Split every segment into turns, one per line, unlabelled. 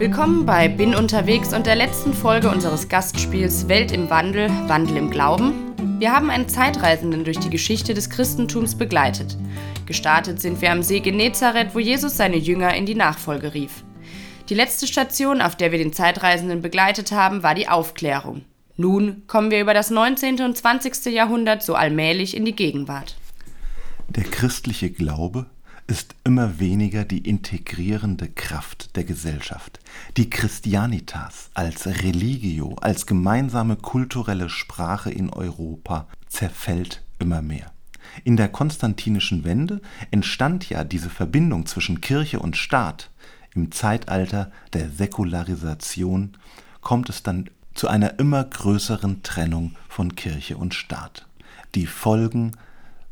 Willkommen bei Bin unterwegs und der letzten Folge unseres Gastspiels Welt im Wandel, Wandel im Glauben. Wir haben einen Zeitreisenden durch die Geschichte des Christentums begleitet. Gestartet sind wir am See Genezareth, wo Jesus seine Jünger in die Nachfolge rief. Die letzte Station, auf der wir den Zeitreisenden begleitet haben, war die Aufklärung. Nun kommen wir über das 19. und 20. Jahrhundert so allmählich in die Gegenwart.
Der christliche Glaube ist immer weniger die integrierende Kraft der Gesellschaft. Die Christianitas als Religio, als gemeinsame kulturelle Sprache in Europa zerfällt immer mehr. In der konstantinischen Wende entstand ja diese Verbindung zwischen Kirche und Staat. Im Zeitalter der Säkularisation kommt es dann zu einer immer größeren Trennung von Kirche und Staat. Die Folgen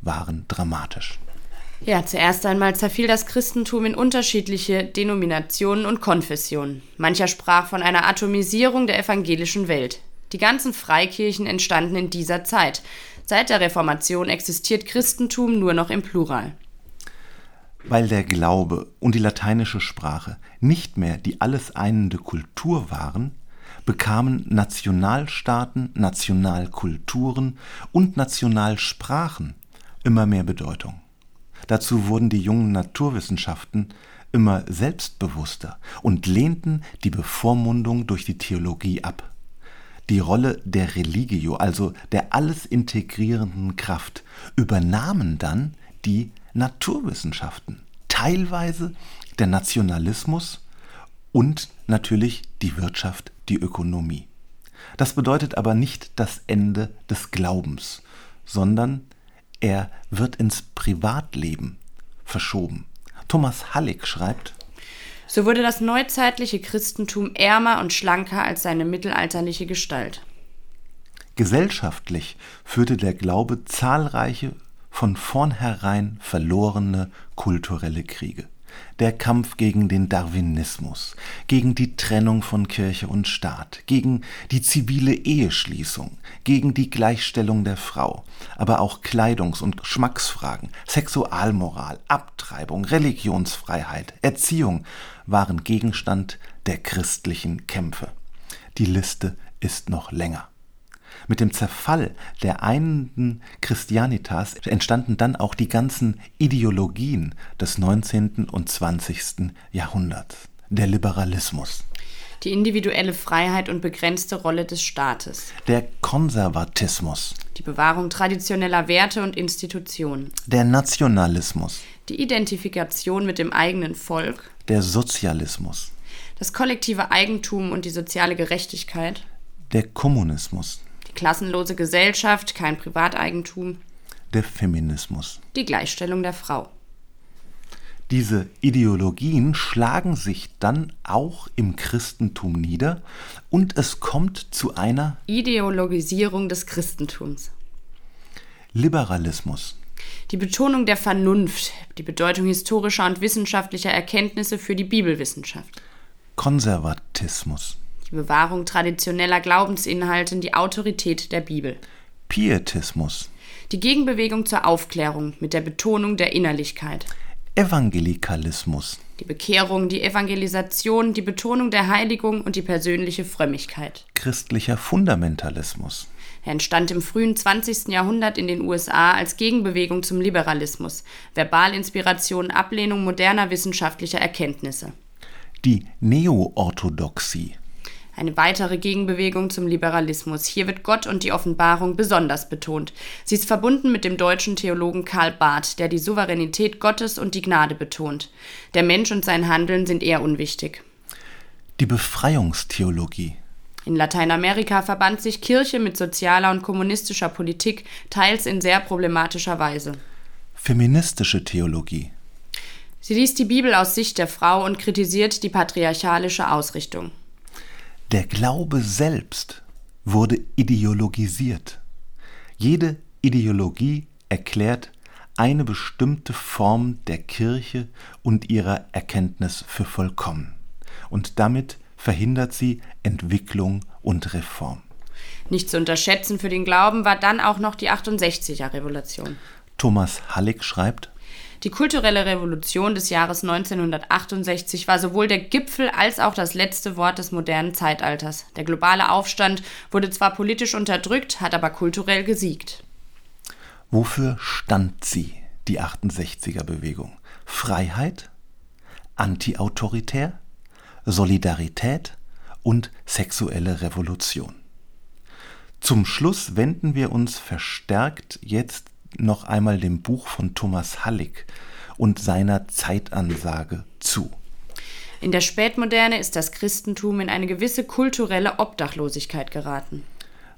waren dramatisch.
Ja, zuerst einmal zerfiel das Christentum in unterschiedliche Denominationen und Konfessionen. Mancher sprach von einer Atomisierung der evangelischen Welt. Die ganzen Freikirchen entstanden in dieser Zeit. Seit der Reformation existiert Christentum nur noch im Plural.
Weil der Glaube und die lateinische Sprache nicht mehr die alles einende Kultur waren, bekamen Nationalstaaten, Nationalkulturen und Nationalsprachen immer mehr Bedeutung. Dazu wurden die jungen Naturwissenschaften immer selbstbewusster und lehnten die Bevormundung durch die Theologie ab. Die Rolle der Religio, also der alles integrierenden Kraft, übernahmen dann die Naturwissenschaften, teilweise der Nationalismus und natürlich die Wirtschaft, die Ökonomie. Das bedeutet aber nicht das Ende des Glaubens, sondern er wird ins Privatleben verschoben. Thomas Hallig schreibt,
so wurde das neuzeitliche Christentum ärmer und schlanker als seine mittelalterliche Gestalt.
Gesellschaftlich führte der Glaube zahlreiche von vornherein verlorene kulturelle Kriege der Kampf gegen den Darwinismus, gegen die Trennung von Kirche und Staat, gegen die zivile Eheschließung, gegen die Gleichstellung der Frau, aber auch Kleidungs- und Geschmacksfragen, Sexualmoral, Abtreibung, Religionsfreiheit, Erziehung waren Gegenstand der christlichen Kämpfe. Die Liste ist noch länger. Mit dem Zerfall der einen Christianitas entstanden dann auch die ganzen Ideologien des 19. und 20. Jahrhunderts. Der Liberalismus.
Die individuelle Freiheit und begrenzte Rolle des Staates.
Der Konservatismus.
Die Bewahrung traditioneller Werte und Institutionen.
Der Nationalismus.
Die Identifikation mit dem eigenen Volk.
Der Sozialismus.
Das kollektive Eigentum und die soziale Gerechtigkeit.
Der Kommunismus
klassenlose Gesellschaft, kein Privateigentum.
Der Feminismus.
Die Gleichstellung der Frau.
Diese Ideologien schlagen sich dann auch im Christentum nieder und es kommt zu einer
Ideologisierung des Christentums.
Liberalismus.
Die Betonung der Vernunft, die Bedeutung historischer und wissenschaftlicher Erkenntnisse für die Bibelwissenschaft.
Konservatismus
die Bewahrung traditioneller Glaubensinhalte, die Autorität der Bibel.
Pietismus.
Die Gegenbewegung zur Aufklärung mit der Betonung der Innerlichkeit.
Evangelikalismus.
Die Bekehrung, die Evangelisation, die Betonung der Heiligung und die persönliche Frömmigkeit.
Christlicher Fundamentalismus.
Er entstand im frühen 20. Jahrhundert in den USA als Gegenbewegung zum Liberalismus, Verbalinspiration, Ablehnung moderner wissenschaftlicher Erkenntnisse.
Die Neoorthodoxie.
Eine weitere Gegenbewegung zum Liberalismus. Hier wird Gott und die Offenbarung besonders betont. Sie ist verbunden mit dem deutschen Theologen Karl Barth, der die Souveränität Gottes und die Gnade betont. Der Mensch und sein Handeln sind eher unwichtig.
Die Befreiungstheologie.
In Lateinamerika verband sich Kirche mit sozialer und kommunistischer Politik, teils in sehr problematischer Weise.
Feministische Theologie.
Sie liest die Bibel aus Sicht der Frau und kritisiert die patriarchalische Ausrichtung.
Der Glaube selbst wurde ideologisiert. Jede Ideologie erklärt eine bestimmte Form der Kirche und ihrer Erkenntnis für vollkommen. Und damit verhindert sie Entwicklung und Reform.
Nicht zu unterschätzen für den Glauben war dann auch noch die 68er Revolution.
Thomas Hallig schreibt,
Die kulturelle Revolution des Jahres 1968 war sowohl der Gipfel als auch das letzte Wort des modernen Zeitalters. Der globale Aufstand wurde zwar politisch unterdrückt, hat aber kulturell gesiegt.
Wofür stand sie, die 68er Bewegung? Freiheit? Antiautoritär? Solidarität? Und sexuelle Revolution? Zum Schluss wenden wir uns verstärkt jetzt noch einmal dem Buch von Thomas Hallig und seiner Zeitansage zu.
In der Spätmoderne ist das Christentum in eine gewisse kulturelle Obdachlosigkeit geraten.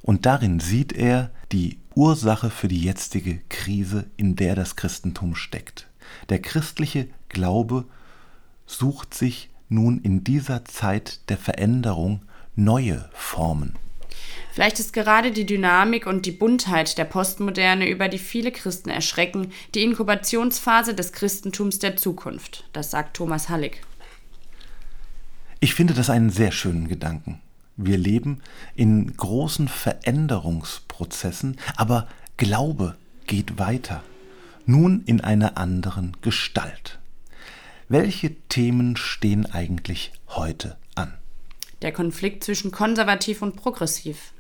Und darin sieht er die Ursache für die jetzige Krise, in der das Christentum steckt. Der christliche Glaube sucht sich nun in dieser Zeit der Veränderung neue Formen.
Vielleicht ist gerade die Dynamik und die Buntheit der Postmoderne, über die viele Christen erschrecken, die Inkubationsphase des Christentums der Zukunft. Das sagt Thomas Hallig.
Ich finde das einen sehr schönen Gedanken. Wir leben in großen Veränderungsprozessen, aber Glaube geht weiter, nun in einer anderen Gestalt. Welche Themen stehen eigentlich heute an?
Der Konflikt zwischen konservativ und progressiv.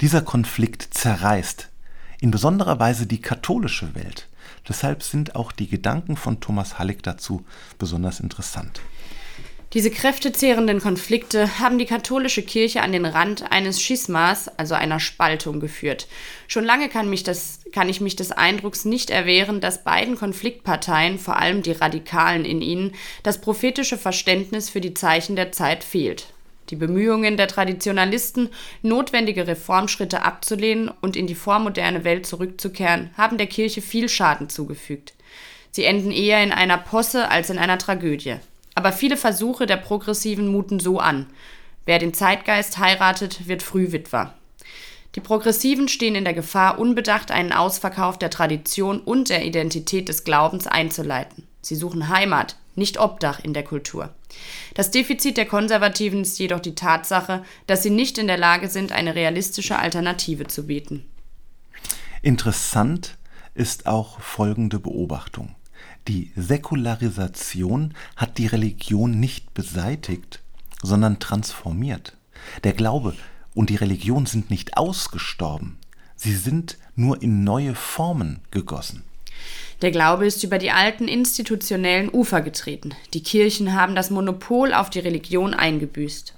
Dieser Konflikt zerreißt in besonderer Weise die katholische Welt. Deshalb sind auch die Gedanken von Thomas Hallig dazu besonders interessant.
Diese kräftezehrenden Konflikte haben die katholische Kirche an den Rand eines Schismas, also einer Spaltung, geführt. Schon lange kann, mich das, kann ich mich des Eindrucks nicht erwehren, dass beiden Konfliktparteien, vor allem die Radikalen in ihnen, das prophetische Verständnis für die Zeichen der Zeit fehlt. Die Bemühungen der Traditionalisten, notwendige Reformschritte abzulehnen und in die vormoderne Welt zurückzukehren, haben der Kirche viel Schaden zugefügt. Sie enden eher in einer Posse als in einer Tragödie. Aber viele Versuche der Progressiven muten so an. Wer den Zeitgeist heiratet, wird früh Witwer. Die Progressiven stehen in der Gefahr, unbedacht einen Ausverkauf der Tradition und der Identität des Glaubens einzuleiten. Sie suchen Heimat, nicht Obdach in der Kultur. Das Defizit der Konservativen ist jedoch die Tatsache, dass sie nicht in der Lage sind, eine realistische Alternative zu bieten.
Interessant ist auch folgende Beobachtung. Die Säkularisation hat die Religion nicht beseitigt, sondern transformiert. Der Glaube und die Religion sind nicht ausgestorben, sie sind nur in neue Formen gegossen.
Der Glaube ist über die alten institutionellen Ufer getreten. Die Kirchen haben das Monopol auf die Religion eingebüßt.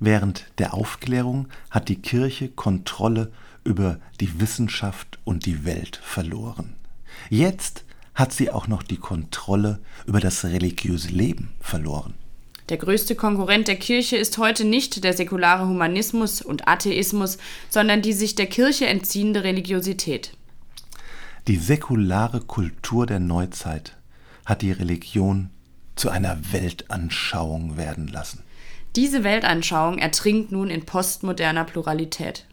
Während der Aufklärung hat die Kirche Kontrolle über die Wissenschaft und die Welt verloren. Jetzt hat sie auch noch die Kontrolle über das religiöse Leben verloren.
Der größte Konkurrent der Kirche ist heute nicht der säkulare Humanismus und Atheismus, sondern die sich der Kirche entziehende Religiosität.
Die säkulare Kultur der Neuzeit hat die Religion zu einer Weltanschauung werden lassen.
Diese Weltanschauung ertrinkt nun in postmoderner Pluralität.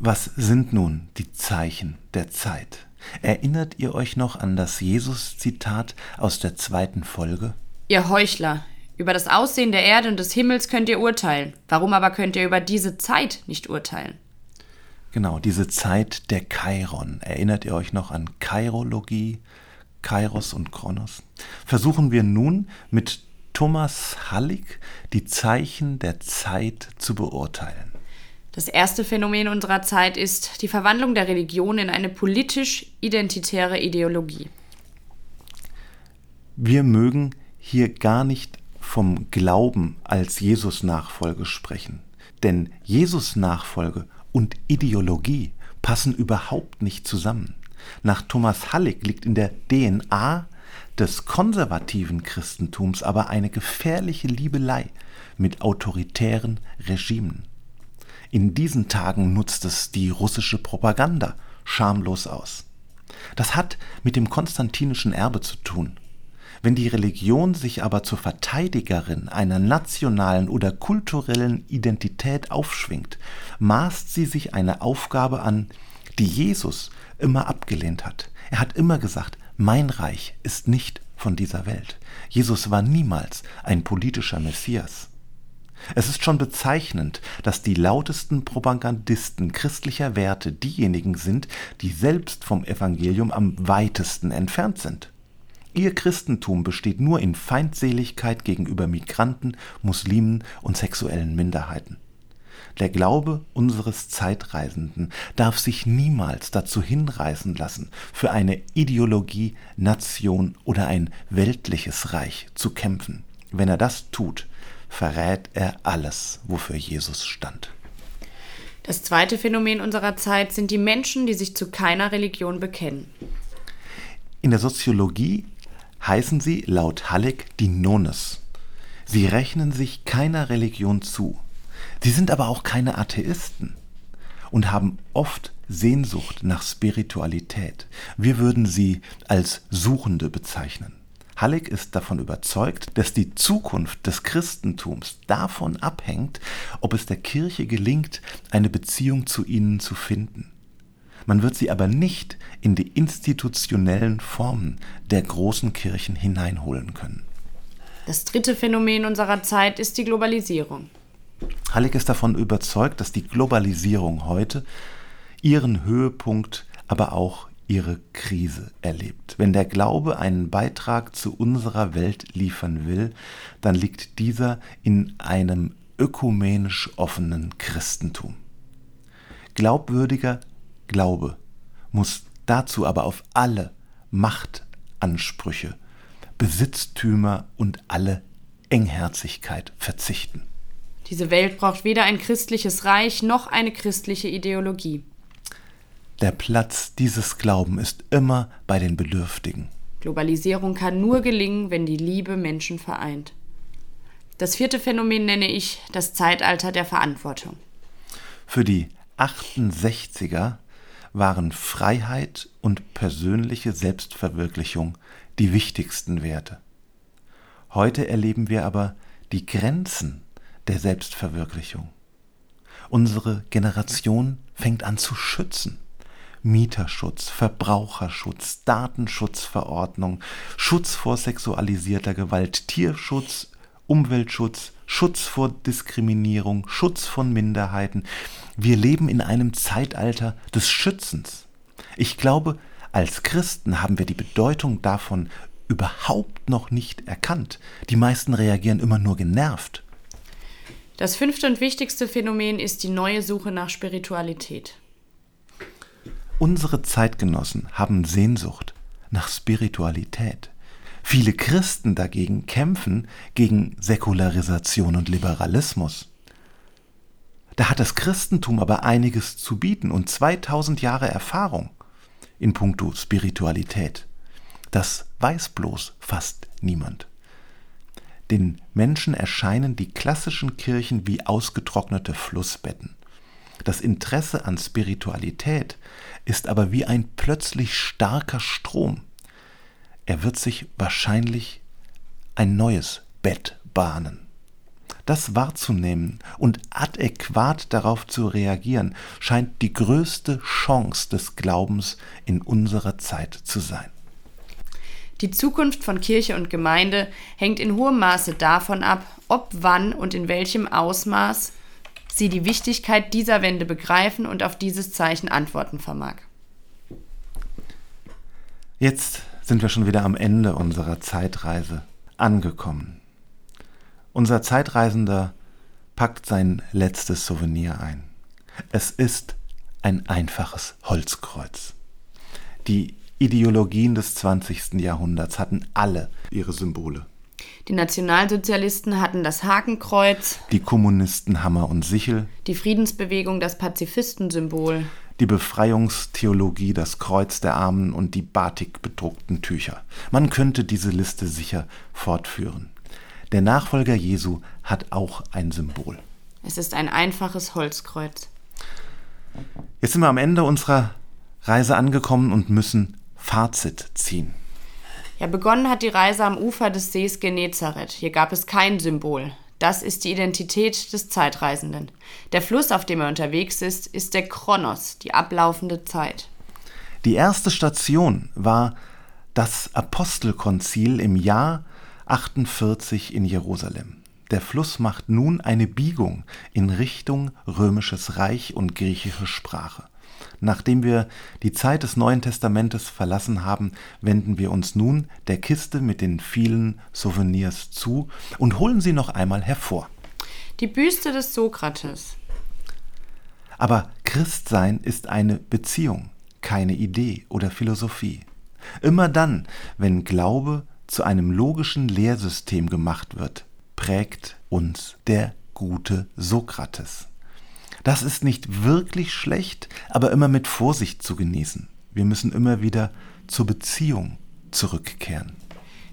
Was sind nun die Zeichen der Zeit? Erinnert ihr euch noch an das Jesus-Zitat aus der zweiten Folge?
Ihr Heuchler, über das Aussehen der Erde und des Himmels könnt ihr urteilen. Warum aber könnt ihr über diese Zeit nicht urteilen?
Genau, diese Zeit der Chiron. Erinnert ihr euch noch an Kairologie, Kairos und Kronos? Versuchen wir nun mit Thomas Hallig die Zeichen der Zeit zu beurteilen.
Das erste Phänomen unserer Zeit ist die Verwandlung der Religion in eine politisch-identitäre Ideologie.
Wir mögen hier gar nicht vom Glauben als Jesus-Nachfolge sprechen, denn Jesus-Nachfolge und Ideologie passen überhaupt nicht zusammen. Nach Thomas Hallig liegt in der DNA des konservativen Christentums aber eine gefährliche Liebelei mit autoritären Regimen. In diesen Tagen nutzt es die russische Propaganda schamlos aus. Das hat mit dem konstantinischen Erbe zu tun. Wenn die Religion sich aber zur Verteidigerin einer nationalen oder kulturellen Identität aufschwingt, maßt sie sich eine Aufgabe an, die Jesus immer abgelehnt hat. Er hat immer gesagt, mein Reich ist nicht von dieser Welt. Jesus war niemals ein politischer Messias. Es ist schon bezeichnend, dass die lautesten Propagandisten christlicher Werte diejenigen sind, die selbst vom Evangelium am weitesten entfernt sind. Ihr Christentum besteht nur in Feindseligkeit gegenüber Migranten, Muslimen und sexuellen Minderheiten. Der Glaube unseres Zeitreisenden darf sich niemals dazu hinreißen lassen, für eine Ideologie, Nation oder ein weltliches Reich zu kämpfen. Wenn er das tut, verrät er alles, wofür Jesus stand.
Das zweite Phänomen unserer Zeit sind die Menschen, die sich zu keiner Religion bekennen.
In der Soziologie heißen sie laut Halleck die Nones. Sie rechnen sich keiner Religion zu. Sie sind aber auch keine Atheisten und haben oft Sehnsucht nach Spiritualität. Wir würden sie als Suchende bezeichnen. Halleck ist davon überzeugt, dass die Zukunft des Christentums davon abhängt, ob es der Kirche gelingt, eine Beziehung zu ihnen zu finden. Man wird sie aber nicht in die institutionellen Formen der großen Kirchen hineinholen können.
Das dritte Phänomen unserer Zeit ist die Globalisierung.
Halleck ist davon überzeugt, dass die Globalisierung heute ihren Höhepunkt, aber auch ihre Krise erlebt. Wenn der Glaube einen Beitrag zu unserer Welt liefern will, dann liegt dieser in einem ökumenisch offenen Christentum. Glaubwürdiger Glaube muss dazu aber auf alle Machtansprüche, Besitztümer und alle Engherzigkeit verzichten.
Diese Welt braucht weder ein christliches Reich noch eine christliche Ideologie.
Der Platz dieses Glauben ist immer bei den Bedürftigen.
Globalisierung kann nur gelingen, wenn die Liebe Menschen vereint. Das vierte Phänomen nenne ich das Zeitalter der Verantwortung.
Für die 68er waren Freiheit und persönliche Selbstverwirklichung die wichtigsten Werte. Heute erleben wir aber die Grenzen der Selbstverwirklichung. Unsere Generation fängt an zu schützen. Mieterschutz, Verbraucherschutz, Datenschutzverordnung, Schutz vor sexualisierter Gewalt, Tierschutz, Umweltschutz, Schutz vor Diskriminierung, Schutz von Minderheiten. Wir leben in einem Zeitalter des Schützens. Ich glaube, als Christen haben wir die Bedeutung davon überhaupt noch nicht erkannt. Die meisten reagieren immer nur genervt.
Das fünfte und wichtigste Phänomen ist die neue Suche nach Spiritualität.
Unsere Zeitgenossen haben Sehnsucht nach Spiritualität. Viele Christen dagegen kämpfen gegen Säkularisation und Liberalismus. Da hat das Christentum aber einiges zu bieten und 2000 Jahre Erfahrung in puncto Spiritualität. Das weiß bloß fast niemand. Den Menschen erscheinen die klassischen Kirchen wie ausgetrocknete Flussbetten. Das Interesse an Spiritualität ist aber wie ein plötzlich starker Strom. Er wird sich wahrscheinlich ein neues Bett bahnen. Das wahrzunehmen und adäquat darauf zu reagieren, scheint die größte Chance des Glaubens in unserer Zeit zu sein.
Die Zukunft von Kirche und Gemeinde hängt in hohem Maße davon ab, ob, wann und in welchem Ausmaß sie die Wichtigkeit dieser Wende begreifen und auf dieses Zeichen antworten vermag.
Jetzt sind wir schon wieder am Ende unserer Zeitreise angekommen. Unser Zeitreisender packt sein letztes Souvenir ein. Es ist ein einfaches Holzkreuz. Die Ideologien des 20. Jahrhunderts hatten alle ihre Symbole.
Die Nationalsozialisten hatten das Hakenkreuz,
die Kommunisten Hammer und Sichel,
die Friedensbewegung das Pazifistensymbol,
die Befreiungstheologie das Kreuz der Armen und die batik bedruckten Tücher. Man könnte diese Liste sicher fortführen. Der Nachfolger Jesu hat auch ein Symbol.
Es ist ein einfaches Holzkreuz.
Jetzt sind wir am Ende unserer Reise angekommen und müssen Fazit ziehen.
Ja, begonnen hat die Reise am Ufer des Sees Genezareth. Hier gab es kein Symbol. Das ist die Identität des Zeitreisenden. Der Fluss, auf dem er unterwegs ist, ist der Kronos, die ablaufende Zeit.
Die erste Station war das Apostelkonzil im Jahr 48 in Jerusalem. der Fluss macht nun eine Biegung in Richtung römisches Reich und griechische Sprache. Nachdem wir die Zeit des Neuen Testamentes verlassen haben, wenden wir uns nun der Kiste mit den vielen Souvenirs zu und holen sie noch einmal hervor.
Die Büste des Sokrates.
Aber Christsein ist eine Beziehung, keine Idee oder Philosophie. Immer dann, wenn Glaube zu einem logischen Lehrsystem gemacht wird, prägt uns der gute Sokrates. Das ist nicht wirklich schlecht, aber immer mit Vorsicht zu genießen. Wir müssen immer wieder zur Beziehung zurückkehren.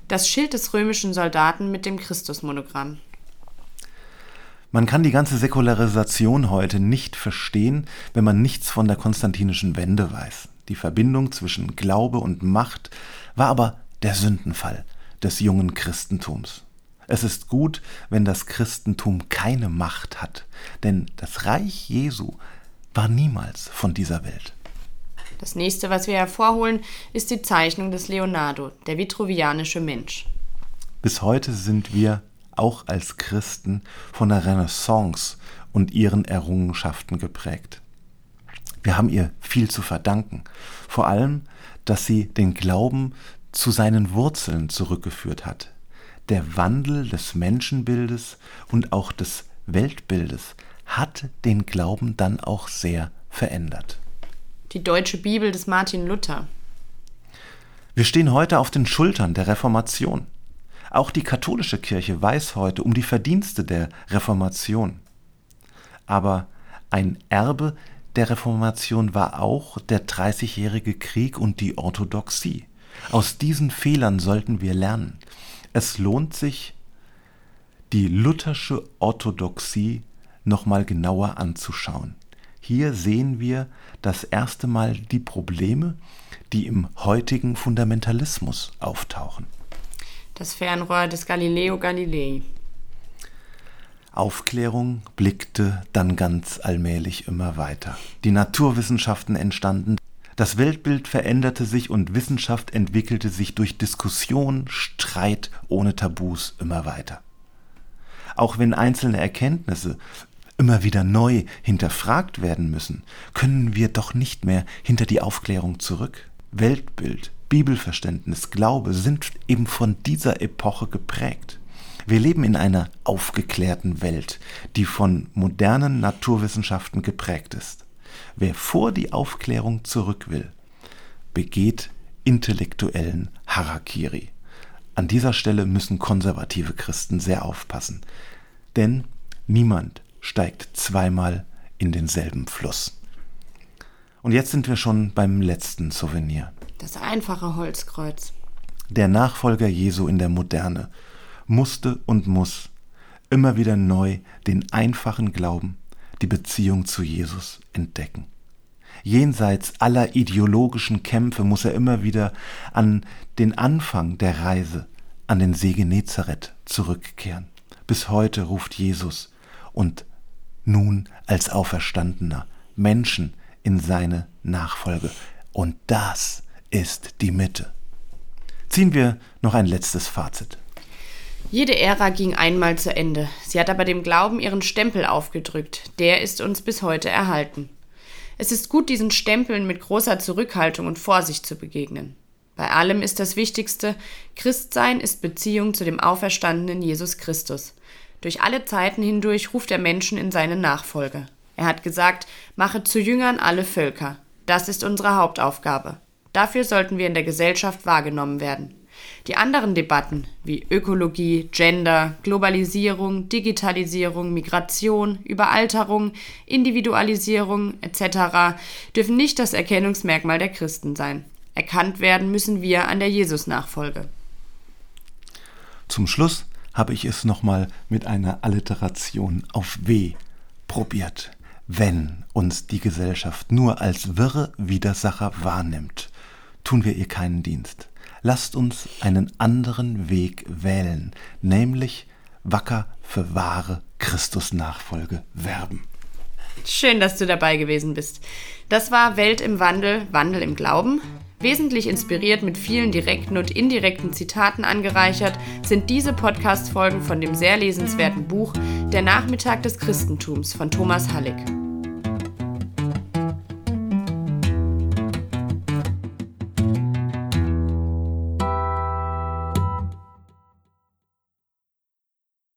Das Schild des römischen Soldaten mit dem Christusmonogramm.
Man kann die ganze Säkularisation heute nicht verstehen, wenn man nichts von der konstantinischen Wende weiß. Die Verbindung zwischen Glaube und Macht war aber der Sündenfall des jungen Christentums. Es ist gut, wenn das Christentum keine Macht hat, denn das Reich Jesu war niemals von dieser Welt.
Das nächste, was wir hervorholen, ist die Zeichnung des Leonardo, der vitruvianische Mensch.
Bis heute sind wir auch als Christen von der Renaissance und ihren Errungenschaften geprägt. Wir haben ihr viel zu verdanken, vor allem, dass sie den Glauben zu seinen Wurzeln zurückgeführt hat, der Wandel des Menschenbildes und auch des Weltbildes hat den Glauben dann auch sehr verändert.
Die deutsche Bibel des Martin Luther.
Wir stehen heute auf den Schultern der Reformation. Auch die katholische Kirche weiß heute um die Verdienste der Reformation. Aber ein Erbe der Reformation war auch der Dreißigjährige Krieg und die Orthodoxie. Aus diesen Fehlern sollten wir lernen. Es lohnt sich, die luthersche Orthodoxie nochmal genauer anzuschauen. Hier sehen wir das erste Mal die Probleme, die im heutigen Fundamentalismus auftauchen.
Das Fernrohr des Galileo Galilei.
Aufklärung blickte dann ganz allmählich immer weiter. Die Naturwissenschaften entstanden, das Weltbild veränderte sich und Wissenschaft entwickelte sich durch Diskussion, Streit ohne Tabus immer weiter. Auch wenn einzelne Erkenntnisse immer wieder neu hinterfragt werden müssen, können wir doch nicht mehr hinter die Aufklärung zurück. Weltbild, Bibelverständnis, Glaube sind eben von dieser Epoche geprägt. Wir leben in einer aufgeklärten Welt, die von modernen Naturwissenschaften geprägt ist. Wer vor die Aufklärung zurück will, begeht intellektuellen Harakiri. An dieser Stelle müssen konservative Christen sehr aufpassen, denn niemand steigt zweimal in denselben Fluss. Und jetzt sind wir schon beim letzten Souvenir.
Das einfache Holzkreuz.
Der Nachfolger Jesu in der Moderne musste und muss immer wieder neu den einfachen Glauben die Beziehung zu Jesus entdecken. Jenseits aller ideologischen Kämpfe muss er immer wieder an den Anfang der Reise, an den See Genezareth zurückkehren. Bis heute ruft Jesus und nun als Auferstandener Menschen in seine Nachfolge. Und das ist die Mitte. Ziehen wir noch ein letztes Fazit.
Jede Ära ging einmal zu Ende. Sie hat aber dem Glauben ihren Stempel aufgedrückt. Der ist uns bis heute erhalten. Es ist gut, diesen Stempeln mit großer Zurückhaltung und Vorsicht zu begegnen. Bei allem ist das Wichtigste, Christsein ist Beziehung zu dem auferstandenen Jesus Christus. Durch alle Zeiten hindurch ruft er Menschen in seine Nachfolge. Er hat gesagt, mache zu Jüngern alle Völker. Das ist unsere Hauptaufgabe. Dafür sollten wir in der Gesellschaft wahrgenommen werden. Die anderen Debatten wie Ökologie, Gender, Globalisierung, Digitalisierung, Migration, Überalterung, Individualisierung etc. dürfen nicht das Erkennungsmerkmal der Christen sein. Erkannt werden müssen wir an der Jesus-Nachfolge.
Zum Schluss habe ich es nochmal mit einer Alliteration auf W probiert. Wenn uns die Gesellschaft nur als wirre Widersacher wahrnimmt, tun wir ihr keinen Dienst lasst uns einen anderen Weg wählen, nämlich wacker für wahre Christusnachfolge werben.
Schön, dass du dabei gewesen bist. Das war Welt im Wandel, Wandel im Glauben. Wesentlich inspiriert mit vielen direkten und indirekten Zitaten angereichert sind diese Podcast-Folgen von dem sehr lesenswerten Buch Der Nachmittag des Christentums von Thomas Hallig.